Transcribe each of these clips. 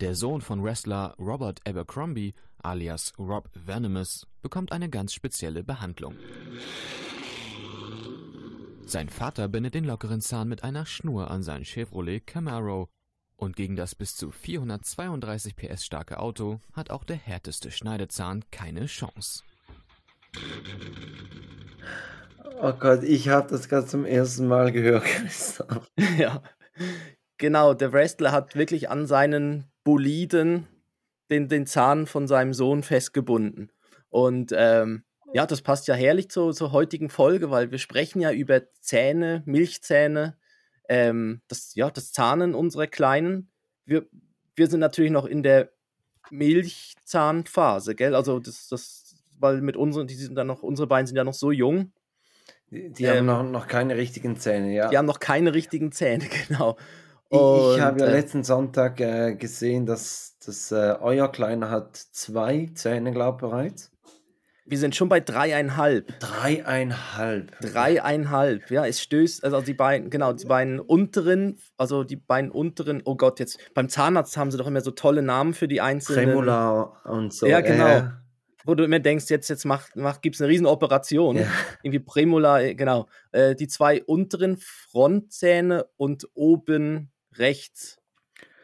Der Sohn von Wrestler Robert Abercrombie, alias Rob Venomous, bekommt eine ganz spezielle Behandlung. Sein Vater bindet den lockeren Zahn mit einer Schnur an sein Chevrolet Camaro. Und gegen das bis zu 432 PS starke Auto hat auch der härteste Schneidezahn keine Chance. Oh Gott, ich habe das gerade zum ersten Mal gehört, Christoph. Ja, genau. Der Wrestler hat wirklich an seinen Boliden den, den Zahn von seinem Sohn festgebunden. Und ähm, ja, das passt ja herrlich zur, zur heutigen Folge, weil wir sprechen ja über Zähne, Milchzähne, ähm, das, ja, das Zahnen unserer Kleinen. Wir, wir sind natürlich noch in der Milchzahnphase, gell? Also das, das, weil mit unseren, die sind dann noch, unsere beiden sind ja noch so jung. Die, die ähm, haben noch, noch keine richtigen Zähne, ja. Die haben noch keine richtigen Zähne, genau. Und, ich habe ja äh, letzten Sonntag äh, gesehen, dass, dass äh, euer Kleiner hat zwei Zähne, glaube ich, bereits. Wir sind schon bei dreieinhalb. Dreieinhalb. Dreieinhalb, ja, es stößt, also die beiden, genau, die beiden unteren, also die beiden unteren, oh Gott, jetzt, beim Zahnarzt haben sie doch immer so tolle Namen für die einzelnen. Tremula und so. Ja, genau. Äh. Wo du immer denkst, jetzt, jetzt macht, macht, gibt es eine Riesenoperation. Ja. Irgendwie Premula, äh, genau. Äh, die zwei unteren Frontzähne und oben rechts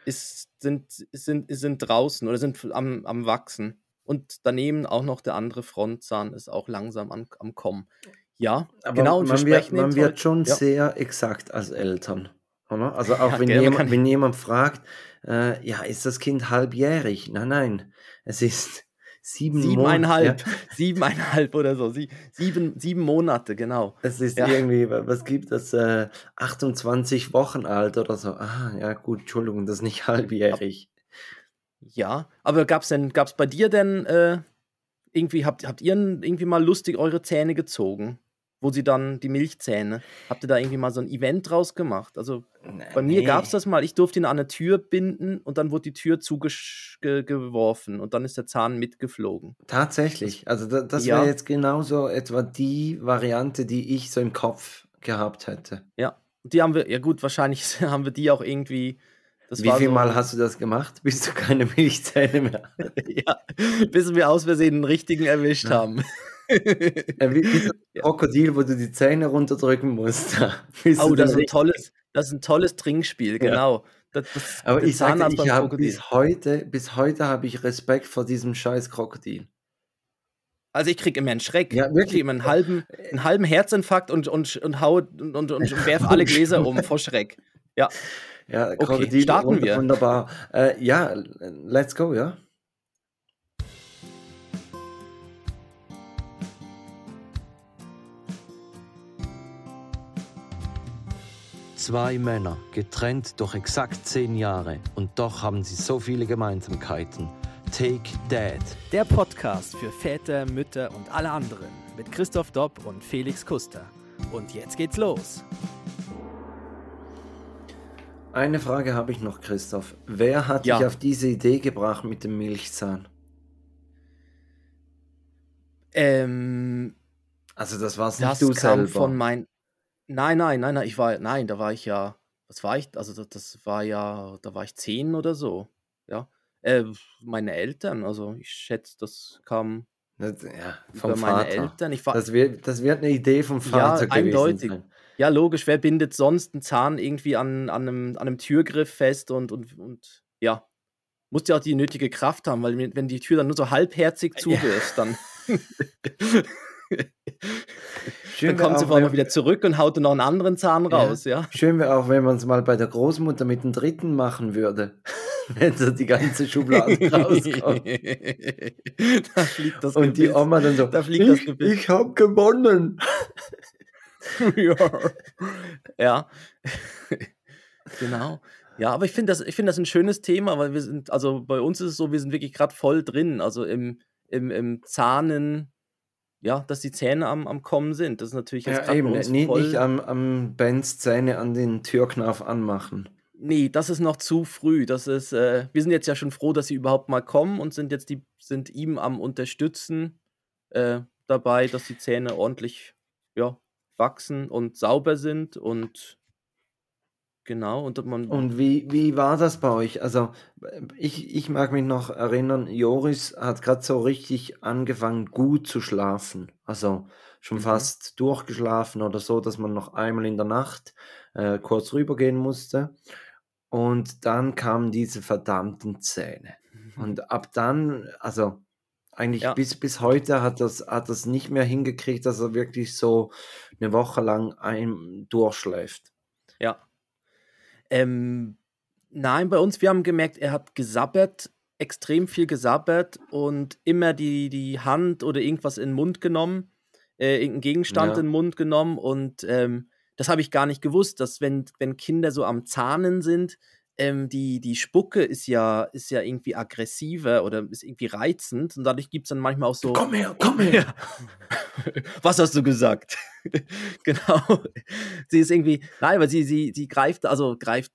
ist, sind, sind, sind draußen oder sind am, am Wachsen. Und daneben auch noch der andere Frontzahn ist auch langsam an, am Kommen. Ja, Aber genau. Und man wird, man wird schon ja. sehr exakt als Eltern. Oder? Also auch ja, wenn, gell, jemand, wenn jemand fragt, äh, ja, ist das Kind halbjährig? Nein, nein, es ist Sieben Siebeneinhalb. Ja. Siebeneinhalb oder so. Sie, sieben, sieben Monate, genau. Es ist ja. irgendwie, was gibt es? Äh, 28 Wochen alt oder so. Ah, ja, gut, Entschuldigung, das ist nicht halbjährig. Ja, aber gab es denn, gab es bei dir denn äh, irgendwie, habt, habt ihr irgendwie mal lustig eure Zähne gezogen? Wo sie dann die Milchzähne. Habt ihr da irgendwie mal so ein Event draus gemacht? Also nee. bei mir gab es das mal, ich durfte ihn an eine Tür binden und dann wurde die Tür zugeworfen und dann ist der Zahn mitgeflogen. Tatsächlich, also das, das ja. wäre jetzt genauso etwa die Variante, die ich so im Kopf gehabt hätte. Ja, die haben wir, ja gut, wahrscheinlich haben wir die auch irgendwie. Wie viel so, Mal hast du das gemacht, bis du keine Milchzähne mehr hast? ja, bis wir aus Versehen einen richtigen erwischt ja. haben wie, wie das Krokodil, wo du die Zähne runterdrücken musst. oh, das ist, ein tolles, das ist ein tolles Trinkspiel, genau. Das, das, Aber ich sage ich habe bis heute, bis heute habe ich Respekt vor diesem scheiß Krokodil. Also ich kriege immer einen Schreck. Ja, wirklich. immer einen halben, einen halben Herzinfarkt und, und, und hau und, und, und werfe alle Gläser um vor Schreck. Ja. Ja, Krokodil, okay, starten wir. Wunderbar. Äh, ja, let's go, ja. Zwei Männer, getrennt durch exakt zehn Jahre und doch haben sie so viele Gemeinsamkeiten. Take Dad. Der Podcast für Väter, Mütter und alle anderen mit Christoph Dopp und Felix Kuster. Und jetzt geht's los. Eine Frage habe ich noch, Christoph. Wer hat ja. dich auf diese Idee gebracht mit dem Milchzahn? Ähm, also das war es nicht das du kam selber. von mein Nein, nein, nein, nein, ich war nein, da war ich ja was war ich? Also, das das war ja da war ich 10 oder so, ja. Äh, meine Eltern, also ich schätze, das kam Das ja, vom über meine Vater. Eltern. Ich war Das wird das wird 'ne Idee vom Ja, Vater gewesen eindeutig. sein. Ja, logisch, wer bindet sonst einen Zahn irgendwie an an 'nem an 'nem Türgriff fest und und und ja, musst ja auch die nötige Kraft haben, weil wenn die Tür dann nur so halbherzig Ja. zuwirfst, dann Schön dann kommt sie vor allem wieder zurück und haut noch einen anderen Zahn raus, ja. ja. Schön wäre auch, wenn man es mal bei der Großmutter mit dem dritten machen würde. wenn so die ganze Schublade rauskommt. da fliegt das Und die Oma dann so, da fliegt ich, das ich habe gewonnen. ja. ja. genau. Ja, aber ich finde das, find das ein schönes Thema, weil wir sind, also bei uns ist es so, wir sind wirklich gerade voll drin, also im, im, im Zahnen, ja, dass die Zähne am, am Kommen sind. Das ist natürlich jetzt Ja, eben, nicht, voll. nicht am, am Bens Zähne an den Türknauf anmachen. Nee, das ist noch zu früh. Das ist, äh, wir sind jetzt ja schon froh, dass sie überhaupt mal kommen und sind jetzt die, sind ihm am Unterstützen äh, dabei, dass die Zähne ordentlich ja, wachsen und sauber sind und Genau. Und, man und wie, wie war das bei euch? Also, ich, ich mag mich noch erinnern, Joris hat gerade so richtig angefangen, gut zu schlafen. Also schon mhm. fast durchgeschlafen oder so, dass man noch einmal in der Nacht äh, kurz rübergehen musste. Und dann kamen diese verdammten Zähne. Mhm. Und ab dann, also eigentlich ja. bis, bis heute hat das, hat das nicht mehr hingekriegt, dass er wirklich so eine Woche lang ein, durchschläft. Ja, ähm, nein, bei uns, wir haben gemerkt, er hat gesabbert, extrem viel gesabbert und immer die, die Hand oder irgendwas in den Mund genommen, äh, irgendeinen Gegenstand ja. in den Mund genommen und ähm, das habe ich gar nicht gewusst, dass wenn, wenn Kinder so am Zahnen sind, ähm, die, die Spucke ist ja, ist ja irgendwie aggressiver oder ist irgendwie reizend und dadurch gibt es dann manchmal auch so. Komm her, komm her! Was hast du gesagt? genau. Sie ist irgendwie, nein, weil sie, sie, sie greift, also greift,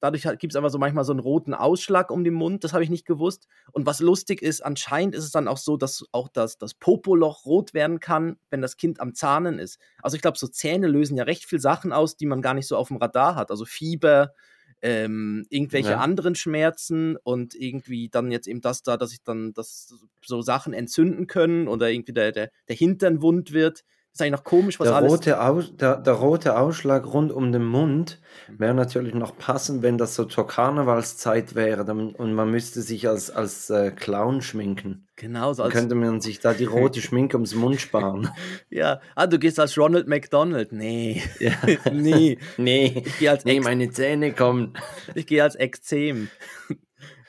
dadurch gibt es einfach so manchmal so einen roten Ausschlag um den Mund, das habe ich nicht gewusst. Und was lustig ist, anscheinend ist es dann auch so, dass auch das, das Popoloch rot werden kann, wenn das Kind am Zahnen ist. Also ich glaube, so Zähne lösen ja recht viel Sachen aus, die man gar nicht so auf dem Radar hat. Also Fieber, ähm, irgendwelche ja. anderen Schmerzen und irgendwie dann jetzt eben das da, dass ich dann das so Sachen entzünden können oder irgendwie der, der, der Hintern wund wird ist eigentlich noch komisch, was der alles. Rote Aus, der, der rote Ausschlag rund um den Mund mhm. wäre natürlich noch passend, wenn das so zur Karnevalszeit wäre dann, und man müsste sich als, als äh, Clown schminken. Genau, so als. könnte man sich da die rote Schminke ums Mund sparen. ja, ah, du gehst als Ronald McDonald. Nee. Ja. nee. nee. Ich gehe als nee, meine Zähne kommen. Ich gehe als Extrem.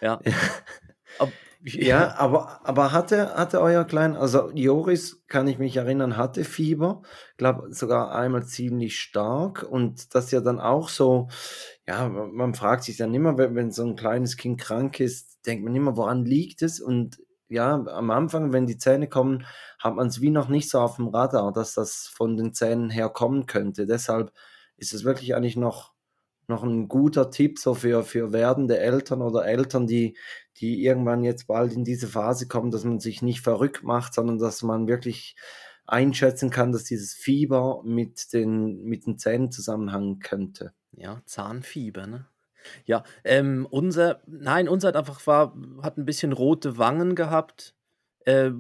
ja. ja. Ja, aber, aber hatte, hatte euer Klein, also Joris, kann ich mich erinnern, hatte Fieber, glaube sogar einmal ziemlich stark und das ja dann auch so, ja, man fragt sich dann immer, wenn, wenn so ein kleines Kind krank ist, denkt man immer, woran liegt es? Und ja, am Anfang, wenn die Zähne kommen, hat man es wie noch nicht so auf dem Radar, dass das von den Zähnen her kommen könnte. Deshalb ist es wirklich eigentlich noch noch ein guter Tipp so für, für werdende Eltern oder Eltern, die, die irgendwann jetzt bald in diese Phase kommen, dass man sich nicht verrückt macht, sondern dass man wirklich einschätzen kann, dass dieses Fieber mit den, mit den Zähnen zusammenhängen könnte. Ja, Zahnfieber, ne? Ja, ähm, unser, nein, unser hat einfach war, hat ein bisschen rote Wangen gehabt. Äh,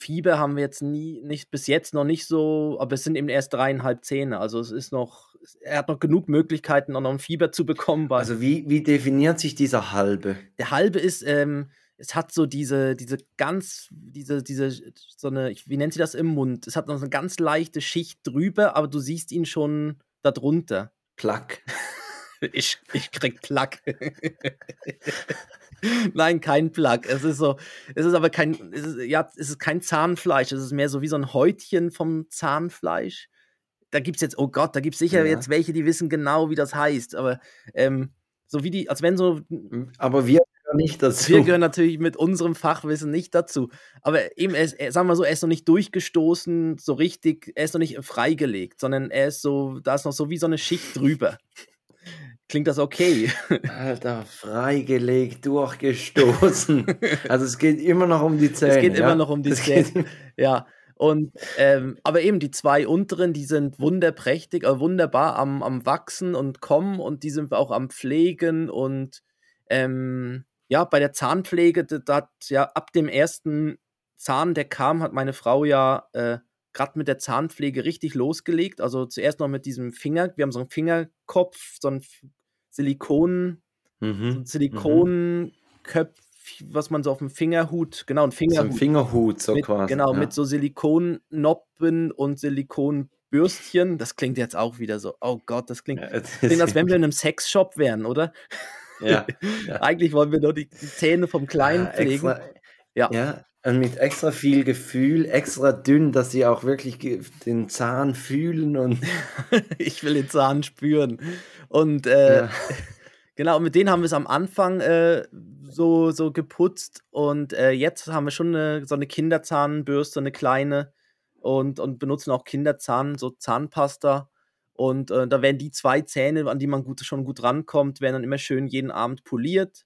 Fieber haben wir jetzt nie, nicht bis jetzt noch nicht so, aber es sind eben erst dreieinhalb Zähne. Also es ist noch, er hat noch genug Möglichkeiten, noch ein Fieber zu bekommen. Also wie, wie definiert sich dieser halbe? Der halbe ist, ähm, es hat so diese, diese ganz, diese, diese, so eine, wie nennt sie das im Mund? Es hat noch eine ganz leichte Schicht drüber, aber du siehst ihn schon darunter. Plack. ich, ich krieg Plack. Nein, kein Plug. Es ist so, es ist aber kein, es ist, ja, es ist kein Zahnfleisch. Es ist mehr so wie so ein Häutchen vom Zahnfleisch da gibt es jetzt, oh Gott, da gibt es sicher ja. jetzt welche, die wissen genau, wie das heißt, aber ähm, so wie die, als wenn so. Aber wir gehören nicht dazu. Wir gehören natürlich mit unserem Fachwissen nicht dazu. Aber eben, er ist, sagen wir so, er ist noch nicht durchgestoßen, so richtig, er ist noch nicht freigelegt, sondern er ist so, da ist noch so wie so eine Schicht drüber. Klingt das okay? Alter, freigelegt, durchgestoßen. also es geht immer noch um die Zähne. Es geht ja? immer noch um die Zähne. Ja, und, ähm, aber eben die zwei unteren, die sind wunderprächtig, äh, wunderbar am, am Wachsen und kommen und die sind auch am Pflegen und ähm, ja, bei der Zahnpflege, da ja ab dem ersten Zahn, der kam, hat meine Frau ja äh, gerade mit der Zahnpflege richtig losgelegt. Also zuerst noch mit diesem Finger, wir haben so einen Fingerkopf, so ein Silikon, mhm. so Silikonköpf, was man so auf dem Fingerhut, genau, ein Fingerhut. So ein Fingerhut, so mit, quasi. Genau, ja. mit so Silikonnoppen und Silikonbürstchen. Das klingt jetzt auch wieder so, oh Gott, das klingt, ja, das klingt als wenn wir in einem Sexshop wären, oder? Ja. ja. Eigentlich wollen wir nur die, die Zähne vom Kleinen pflegen. Extra, ja. Ja. Und mit extra viel Gefühl, extra dünn, dass sie auch wirklich den Zahn fühlen und. ich will den Zahn spüren. Und äh, genau, mit denen haben wir es am Anfang äh, so, so geputzt und äh, jetzt haben wir schon eine, so eine Kinderzahnbürste, eine kleine und, und benutzen auch Kinderzahn, so Zahnpasta. Und äh, da werden die zwei Zähne, an die man gut, schon gut rankommt, werden dann immer schön jeden Abend poliert.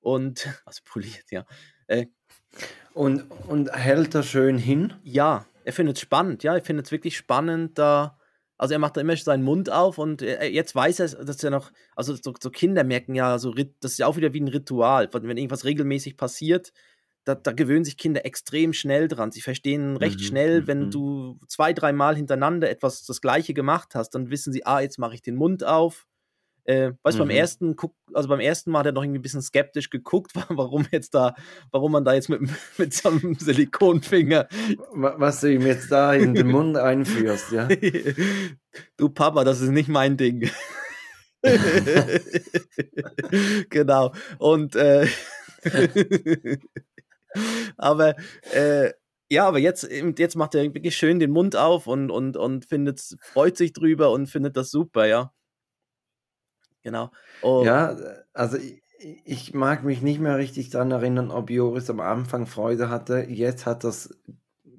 Und, also poliert, ja. Äh, und, und hält er schön hin? Ja, er findet es spannend, ja, er findet es wirklich spannend, da Also er macht da immer seinen Mund auf und äh, jetzt weiß er, dass er noch, also so, so, Kinder merken ja, so, das ist ja auch wieder wie ein Ritual. Wenn irgendwas regelmäßig passiert, da, da gewöhnen sich Kinder extrem schnell dran. Sie verstehen recht mhm. schnell, wenn mhm. du zwei, dreimal hintereinander etwas das Gleiche gemacht hast, dann wissen sie, ah, jetzt mache ich den Mund auf. Äh, weißt du, mhm. beim ersten, also beim ersten Mal hat er noch irgendwie ein bisschen skeptisch geguckt, warum jetzt da, warum man da jetzt mit, mit so einem Silikonfinger. Was du ihm jetzt da in den Mund einführst, ja. du Papa, das ist nicht mein Ding. genau. Und äh, aber äh, ja, aber jetzt, jetzt macht er wirklich schön den Mund auf und, und, und findet, freut sich drüber und findet das super, ja. Genau. Und ja, also ich, ich mag mich nicht mehr richtig daran erinnern, ob Joris am Anfang Freude hatte. Jetzt hat das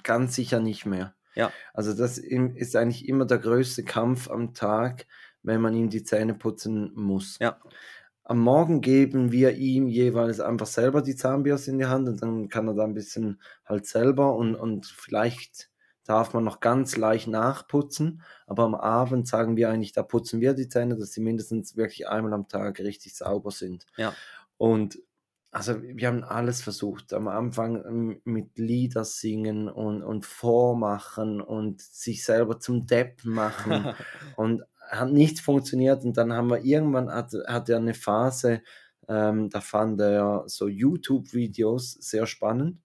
ganz sicher nicht mehr. Ja. Also das ist eigentlich immer der größte Kampf am Tag, wenn man ihm die Zähne putzen muss. Ja. Am Morgen geben wir ihm jeweils einfach selber die Zahnbürste in die Hand und dann kann er da ein bisschen halt selber und, und vielleicht darf man noch ganz leicht nachputzen, aber am Abend sagen wir eigentlich, da putzen wir die Zähne, dass sie mindestens wirklich einmal am Tag richtig sauber sind. Ja. Und also wir haben alles versucht. Am Anfang ähm, mit Lieder singen und, und vormachen und sich selber zum Depp machen und hat nichts funktioniert und dann haben wir irgendwann, hat, hat er eine Phase, ähm, da fand er so YouTube-Videos sehr spannend.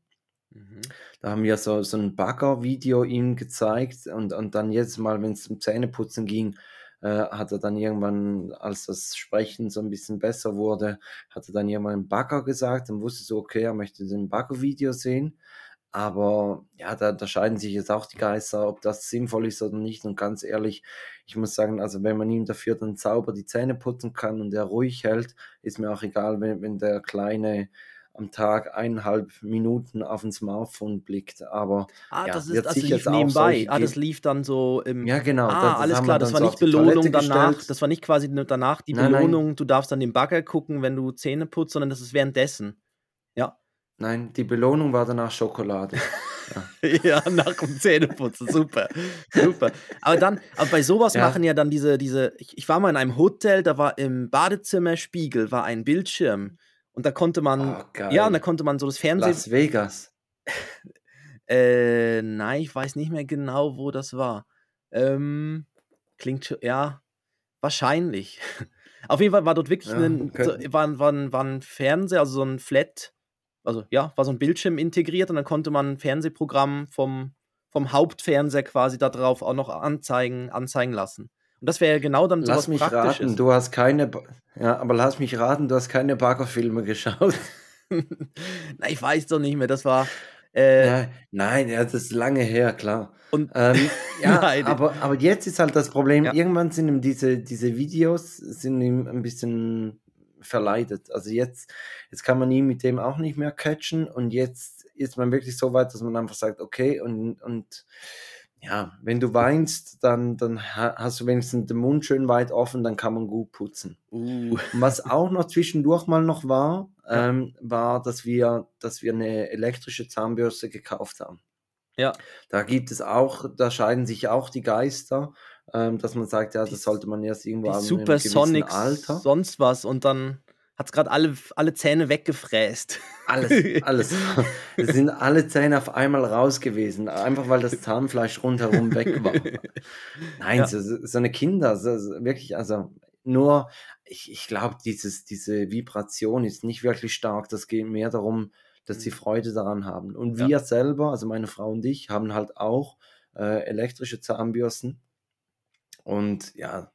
Mhm. Da haben wir so, so ein Bagger-Video ihm gezeigt und, und dann jedes Mal, wenn es zum Zähneputzen ging, äh, hat er dann irgendwann, als das Sprechen so ein bisschen besser wurde, hat er dann irgendwann Bagger gesagt, dann wusste so, okay, er möchte den Bagger-Video sehen. Aber ja, da, da scheiden sich jetzt auch die Geister, ob das sinnvoll ist oder nicht. Und ganz ehrlich, ich muss sagen, also wenn man ihm dafür dann sauber die Zähne putzen kann und er ruhig hält, ist mir auch egal, wenn, wenn der Kleine am Tag eineinhalb Minuten auf ein Smartphone blickt. Aber ah, ja, das ist das lief nebenbei. Ah, das lief dann so im. Ja, genau. Ah, alles klar. Das war nicht Belohnung danach. Gestellt. Das war nicht quasi danach die nein, Belohnung. Nein. Du darfst dann den Bagger gucken, wenn du Zähne putzt, sondern das ist währenddessen. Ja. Nein, die Belohnung war danach Schokolade. Ja, ja nach dem Zähneputzen, super. super. Aber dann, aber bei sowas ja. machen ja dann diese, diese, ich, ich, war mal in einem Hotel, da war im Badezimmerspiegel war ein Bildschirm und da konnte man, oh, ja, und da konnte man so das Fernsehen. Las Vegas. äh, nein, ich weiß nicht mehr genau, wo das war. Ähm, klingt schon, ja, wahrscheinlich. Auf jeden Fall war dort wirklich ja, ein, okay. war, war, war ein Fernseher, also so ein Flat, also ja, war so ein Bildschirm integriert und dann konnte man ein Fernsehprogramm vom, vom Hauptfernseher quasi darauf auch noch anzeigen, anzeigen lassen. Und das wäre genau dann so Lass mich raten, du hast keine, ja, aber lass mich raten, du hast keine Baggerfilme geschaut. Na, ich weiß doch nicht mehr, das war. Äh, nein, nein, ja, das ist lange her, klar. Und, ähm, ja, nein. aber, aber jetzt ist halt das Problem, ja. irgendwann sind ihm diese, diese Videos sind ihm ein bisschen verleidet. Also jetzt, jetzt kann man ihn mit dem auch nicht mehr catchen und jetzt ist man wirklich so weit, dass man einfach sagt, okay, und, und ja, wenn du weinst, dann, dann hast du wenigstens den Mund schön weit offen, dann kann man gut putzen. Uh. Was auch noch zwischendurch mal noch war, ähm, war, dass wir, dass wir eine elektrische Zahnbürste gekauft haben. Ja. Da gibt es auch, da scheiden sich auch die Geister, ähm, dass man sagt, ja, das sollte man erst irgendwo haben. Supersonics, Alter. sonst was und dann hat es gerade alle, alle Zähne weggefräst. Alles, alles. es sind alle Zähne auf einmal raus gewesen, einfach weil das Zahnfleisch rundherum weg war. Nein, ja. so, so, eine Kinder, so, wirklich, also nur, ich, ich glaube, diese Vibration ist nicht wirklich stark. Das geht mehr darum, dass sie mhm. Freude daran haben. Und wir ja. selber, also meine Frau und ich, haben halt auch äh, elektrische Zahnbürsten. Und ja,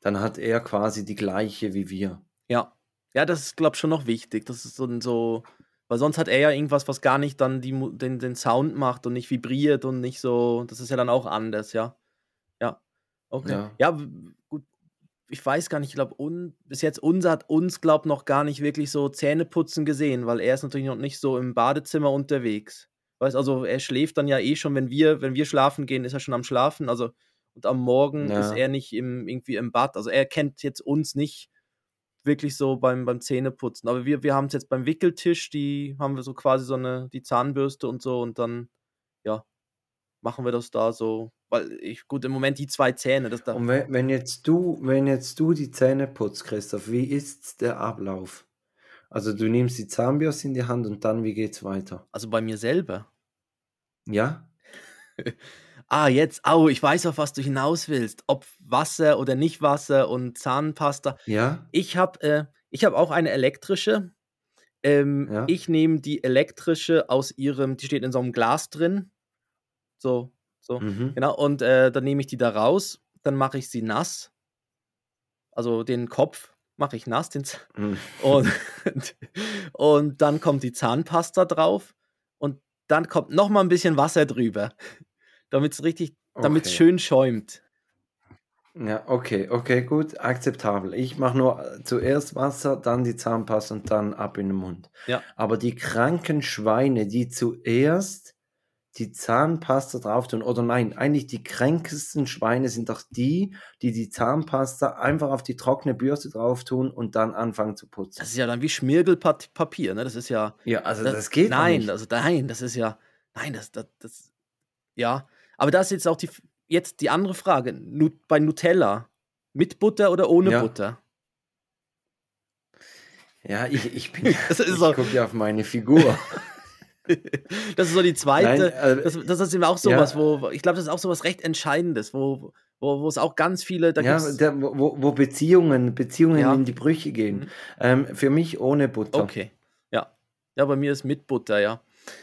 dann hat er quasi die gleiche wie wir. Ja, ja, das ist, glaube ich, schon noch wichtig. Das ist so, so, weil sonst hat er ja irgendwas, was gar nicht dann die, den, den Sound macht und nicht vibriert und nicht so. Das ist ja dann auch anders, ja. Ja. Okay. Ja, ja gut. Ich weiß gar nicht, ich glaube, bis jetzt unser hat uns, glaube ich, noch gar nicht wirklich so Zähneputzen gesehen, weil er ist natürlich noch nicht so im Badezimmer unterwegs. Weißt also er schläft dann ja eh schon, wenn wir, wenn wir schlafen gehen, ist er schon am Schlafen. Also und am Morgen ja. ist er nicht im, irgendwie im Bad. Also er kennt jetzt uns nicht wirklich so beim, beim Zähneputzen. Aber wir, wir haben es jetzt beim Wickeltisch, die haben wir so quasi so eine, die Zahnbürste und so und dann, ja, machen wir das da so. weil ich, gut, im Moment die zwei Zähne, das da. Und wenn, wenn jetzt du, wenn jetzt du die Zähne putzt, Christoph, wie ist der Ablauf? Also du nimmst die Zahnbürste in die Hand und dann, wie geht's weiter? Also bei mir selber. Ja? ah, jetzt, au, ich weiß, auf was du hinaus willst. Ob Wasser oder nicht Wasser und Zahnpasta. Ja? Ich habe äh, hab auch eine elektrische. Ähm, ja? Ich nehme die elektrische aus ihrem, die steht in so einem Glas drin. So, so, mhm. genau. Und äh, dann nehme ich die da raus, dann mache ich sie nass. Also den Kopf mache ich nass. Den mhm. und, und dann kommt die Zahnpasta drauf und dann kommt noch mal ein bisschen Wasser drüber, damit es richtig, damit es schön schäumt. Ja, okay, okay, gut, akzeptabel. Ich mache nur äh, zuerst Wasser, dann die Zahnpasta und dann ab in den Mund. Ja. Aber die kranken Schweine, die zuerst die Zahnpasta drauf tun. Oder nein, eigentlich die kränkesten Schweine sind doch die, die die Zahnpasta einfach auf die trockene Bürste drauf tun und dann anfangen zu putzen. Das ist ja dann wie Schmirgelpapier, ne? Das ist ja. Ja, also das, das geht Nein, nicht. also nein, das ist ja. Nein, das, das, das. Ja. Aber das ist jetzt auch die, jetzt die andere Frage. bei Nutella. Mit Butter oder ohne ja. Butter? Ja, ich, ich bin. das ist ich so. gucke ja auf meine Figur. das ist so die zweite. Nein, also, das, das, ist eben auch sowas, ja. wo ich glaube, das ist auch sowas recht Entscheidendes, wo, wo, wo es auch ganz viele. ja, der, wo, wo Beziehungen, Beziehungen ja. in die Brüche gehen. Mhm. Ähm, für mich ohne Butter. Okay. Ja. Ja, bei mir ist mit Butter, ja.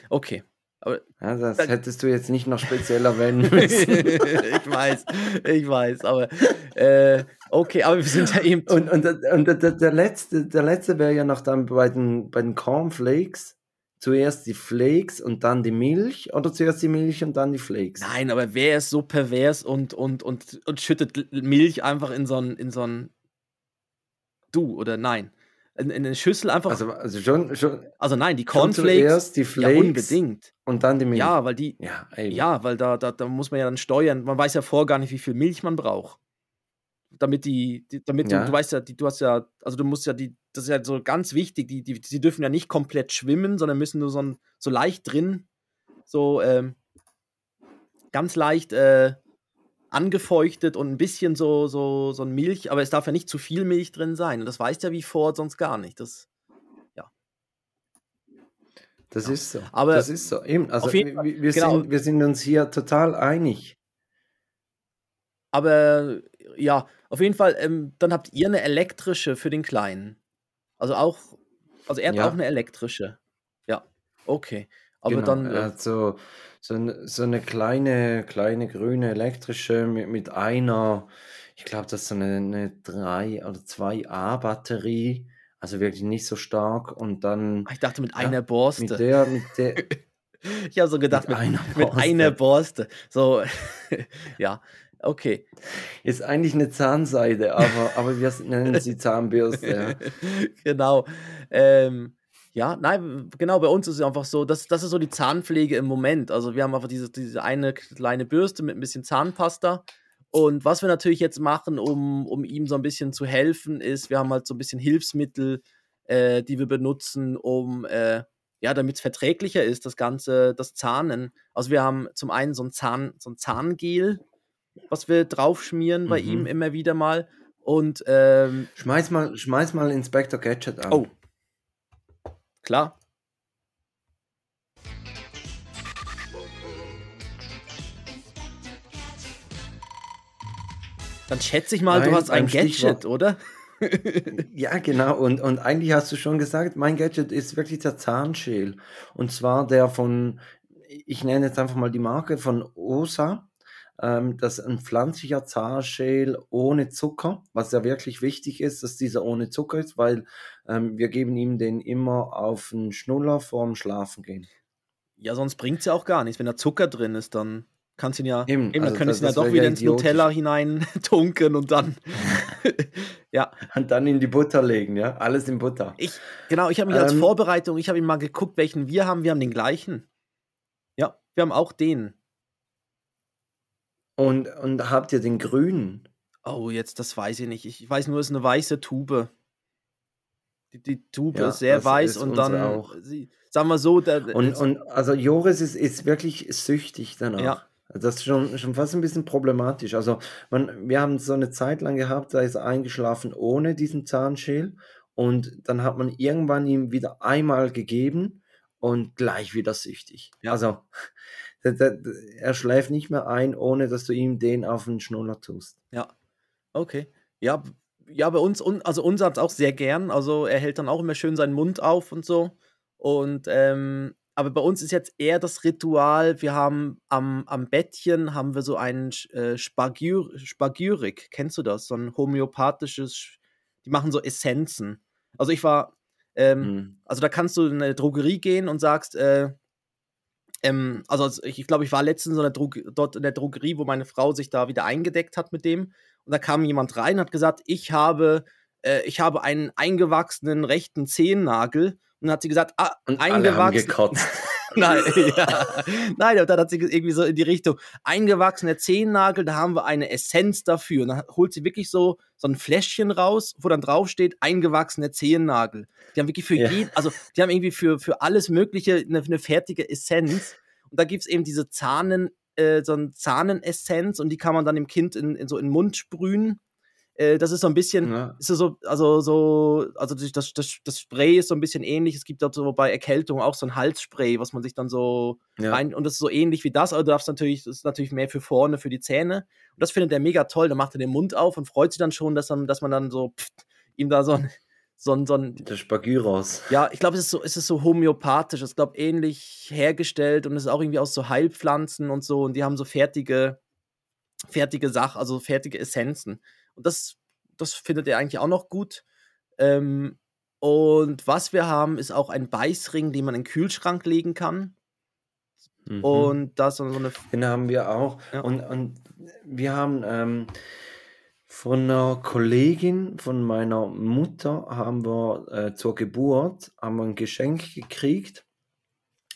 Okay. Aber, ja, das da, hättest du jetzt nicht noch speziell erwähnen müssen. ich weiß, ich weiß, aber äh, okay, aber wir sind ja eben. Und, und, und der, der letzte, der letzte wäre ja noch dann bei den, bei den Cornflakes zuerst die Flakes und dann die Milch oder zuerst die Milch und dann die Flakes? Nein, aber wer ist so pervers und, und, und, und schüttet Milch einfach in so ein, in so ein Du oder nein? In, in eine Schüssel einfach. Also, also schon, schon. Also nein, die Cornflakes. Zuerst die Flakes. Ja, unbedingt. Und dann die Milch. Ja, weil die. Ja, ja weil da, da, da muss man ja dann steuern. Man weiß ja vorher gar nicht, wie viel Milch man braucht damit die, die damit ja. du, du weißt ja, die, du hast ja, also du musst ja die, das ist ja so ganz wichtig, die, die, die dürfen ja nicht komplett schwimmen, sondern müssen nur so, ein, so leicht drin, so ähm, ganz leicht äh, angefeuchtet und ein bisschen so, so, so ein Milch, aber es darf ja nicht zu viel Milch drin sein. Und das weißt ja wie vor sonst gar nicht. Das, ja. Das ja. ist so. Aber das ist so. Eben, also wir, wir, genau. sind, wir sind uns hier total einig. Aber ja, auf jeden Fall, ähm, dann habt ihr eine elektrische für den Kleinen. Also auch, also er hat ja. auch eine elektrische. Ja, okay. Aber genau, dann. Er hat so, so, so eine kleine, kleine grüne elektrische mit, mit einer, ich glaube, das ist so eine, eine 3 oder 2A-Batterie. Also wirklich nicht so stark. Und dann. Ah, ich dachte mit ja, einer Borste. Mit der, mit der. ich habe so gedacht, mit, mit, einer, Borste. mit einer Borste. So, ja. Okay. Ist eigentlich eine Zahnseide, aber, aber wir nennen sie Zahnbürste. Ja. genau. Ähm, ja, nein, genau, bei uns ist es einfach so, das, das ist so die Zahnpflege im Moment. Also wir haben einfach diese, diese eine kleine Bürste mit ein bisschen Zahnpasta. Und was wir natürlich jetzt machen, um, um ihm so ein bisschen zu helfen, ist, wir haben halt so ein bisschen Hilfsmittel, äh, die wir benutzen, um, äh, ja, damit es verträglicher ist, das Ganze, das Zahnen. Also wir haben zum einen so ein, Zahn, so ein Zahngel, was wir draufschmieren bei ihm mhm. immer wieder mal. Und ähm, schmeiß mal, schmeiß mal Inspector Gadget an. Oh. Klar. Dann schätze ich mal, Nein, du hast ein Gadget, Stichwort. oder? ja, genau. Und, und eigentlich hast du schon gesagt, mein Gadget ist wirklich der Zahnschäl. Und zwar der von, ich nenne jetzt einfach mal die Marke von OSA ähm, dass ein pflanzlicher Zahnschäl ohne Zucker, was ja wirklich wichtig ist, dass dieser ohne Zucker ist, weil ähm, wir geben ihm den immer auf einen Schnuller vorm Schlafen gehen. Ja, sonst bringt es ja auch gar nichts. Wenn da Zucker drin ist, dann kannst du ihn ja, eben, eben also dann könntest du ihn ja doch wieder ins Nutella hinein tunken und dann, ja. Und dann in die Butter legen, ja, alles in Butter. Ich, genau, ich habe mich ähm, als Vorbereitung, ich habe ihn mal geguckt, welchen wir haben. Wir haben den gleichen. Ja, wir haben auch den. Und, und habt ihr den grünen? Oh, jetzt, das weiß ich nicht. Ich weiß nur, es ist eine weiße Tube. Die, die Tube ja, ist sehr weiß ist und dann, auch. Sagen wir so. Der, und, und also Joris ist, ist wirklich süchtig danach. Ja. Das ist schon, schon fast ein bisschen problematisch. Also, man, wir haben so eine Zeit lang gehabt, da ist er eingeschlafen ohne diesen Zahnschäl und dann hat man irgendwann ihm wieder einmal gegeben und gleich wieder süchtig. Ja. Also, er schläft nicht mehr ein, ohne dass du ihm den auf den Schnuller tust. Ja, okay. Ja, ja, bei uns, also uns hat es auch sehr gern. Also er hält dann auch immer schön seinen Mund auf und so. Und ähm, aber bei uns ist jetzt eher das Ritual, wir haben am, am Bettchen haben wir so einen äh, Spagyr, Spagyrik. Kennst du das? So ein homöopathisches, die machen so Essenzen. Also ich war, ähm, mhm. also da kannst du in eine Drogerie gehen und sagst, äh, ähm, also ich, glaube, ich war letztens so dort in der Drogerie, wo meine Frau sich da wieder eingedeckt hat mit dem. Und da kam jemand rein und hat gesagt, ich habe, äh, ich habe einen eingewachsenen rechten Zehennagel und dann hat sie gesagt, ah, und eingewachsen. Nein, ja. Nein, dann hat sie irgendwie so in die Richtung, eingewachsener Zehennagel, da haben wir eine Essenz dafür. Und dann holt sie wirklich so, so ein Fläschchen raus, wo dann draufsteht, eingewachsener Zehennagel. Die haben wirklich für ja. jeden, also die haben irgendwie für, für alles Mögliche eine, eine fertige Essenz. Und da gibt es eben diese Zahnen, äh, so eine Zahnenessenz und die kann man dann dem Kind in, in so in den Mund sprühen äh, das ist so ein bisschen, ja. ist so, also so, also das, das, das Spray ist so ein bisschen ähnlich. Es gibt so bei Erkältung auch so ein Halsspray, was man sich dann so ja. rein, und das ist so ähnlich wie das, aber du darfst natürlich, das ist natürlich mehr für vorne, für die Zähne. Und das findet er mega toll. Da macht er den Mund auf und freut sich dann schon, dass, dann, dass man dann so pft, ihm da so ein, so ein, so ein der Spagyros. Ja, ich glaube, es ist so, es ist so homöopathisch. Es ist, glaube ähnlich hergestellt und es ist auch irgendwie aus so Heilpflanzen und so. Und die haben so fertige, fertige Sachen, also fertige Essenzen. Und das, das findet er eigentlich auch noch gut. Ähm, und was wir haben, ist auch ein Beißring, den man in den Kühlschrank legen kann. Mhm. Und das so eine. Den haben wir auch. Ja. Und, und wir haben ähm, von einer Kollegin von meiner Mutter haben wir äh, zur Geburt haben wir ein Geschenk gekriegt.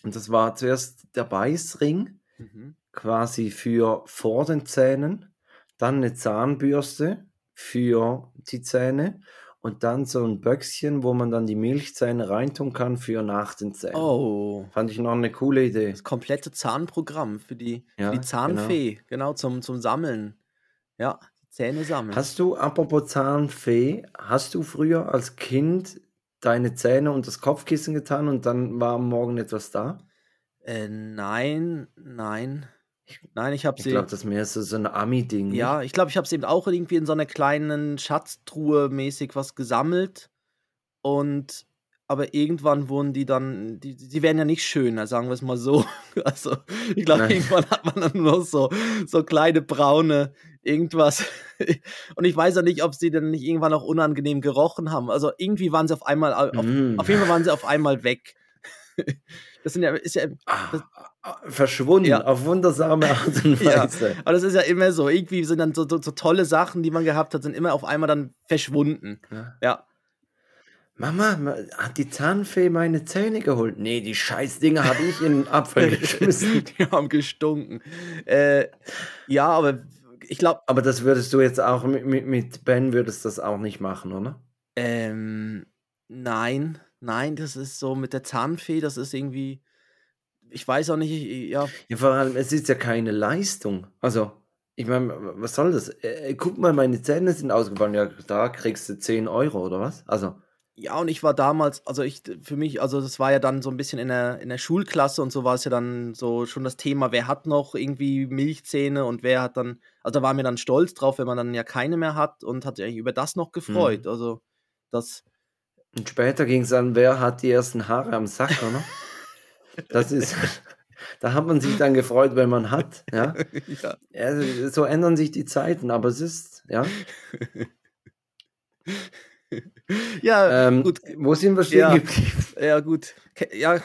Und das war zuerst der Beißring, mhm. quasi für vor den Zähnen, dann eine Zahnbürste für die Zähne und dann so ein Böckchen, wo man dann die Milchzähne reintun kann für nach den Zähnen. Oh. Fand ich noch eine coole Idee. Das komplette Zahnprogramm für die, ja, für die Zahnfee, genau. genau, zum, zum Sammeln. Ja, Zähne sammeln. Hast du, apropos Zahnfee, hast du früher als Kind deine Zähne und das Kopfkissen getan und dann war am Morgen etwas da? Äh, nein, nein. Nein, ich habe sie. Ich glaube, das ist mehr so, so ein Ami-Ding. Ja, ich glaube, ich habe sie eben auch irgendwie in so einer kleinen Schatztruhe mäßig was gesammelt. Und aber irgendwann wurden die dann, die, die werden ja nicht schöner, sagen wir es mal so. Also, ich glaube, irgendwann hat man dann nur so, so kleine braune irgendwas. Und ich weiß ja nicht, ob sie dann nicht irgendwann auch unangenehm gerochen haben. Also irgendwie waren sie auf einmal, auf, mm. auf jeden Fall waren sie auf einmal weg. Das sind ja, ist ja ah, das, verschwunden ja. auf wundersame Art und Weise. Ja. Aber das ist ja immer so. Irgendwie sind dann so, so, so, tolle Sachen, die man gehabt hat, sind immer auf einmal dann verschwunden. Ja. ja. Mama, hat die Zahnfee meine Zähne geholt? Nee, die Scheißdinger habe ich in den Apfel geschmissen. die haben gestunken. Äh, ja, aber ich glaube. Aber das würdest du jetzt auch mit, mit, mit Ben würdest das auch nicht machen, oder? Ähm, nein. Nein, das ist so mit der Zahnfee, das ist irgendwie, ich weiß auch nicht, ja. Ja, vor allem, es ist ja keine Leistung. Also, ich meine, was soll das? Äh, äh, guck mal, meine Zähne sind ausgefallen. Ja, da kriegst du 10 Euro oder was? Also. Ja, und ich war damals, also ich, für mich, also das war ja dann so ein bisschen in der, in der Schulklasse und so war es ja dann so schon das Thema, wer hat noch irgendwie Milchzähne und wer hat dann, also da war mir dann stolz drauf, wenn man dann ja keine mehr hat und hat sich eigentlich über das noch gefreut. Mhm. Also das, und später ging es an, wer hat die ersten Haare am Sack, oder? Das ist, da hat man sich dann gefreut, wenn man hat. Ja? ja. ja. So ändern sich die Zeiten, aber es ist, ja. ja, ähm, gut. Wo sind wir stehen ja, geblieben? Ja, gut. Ja,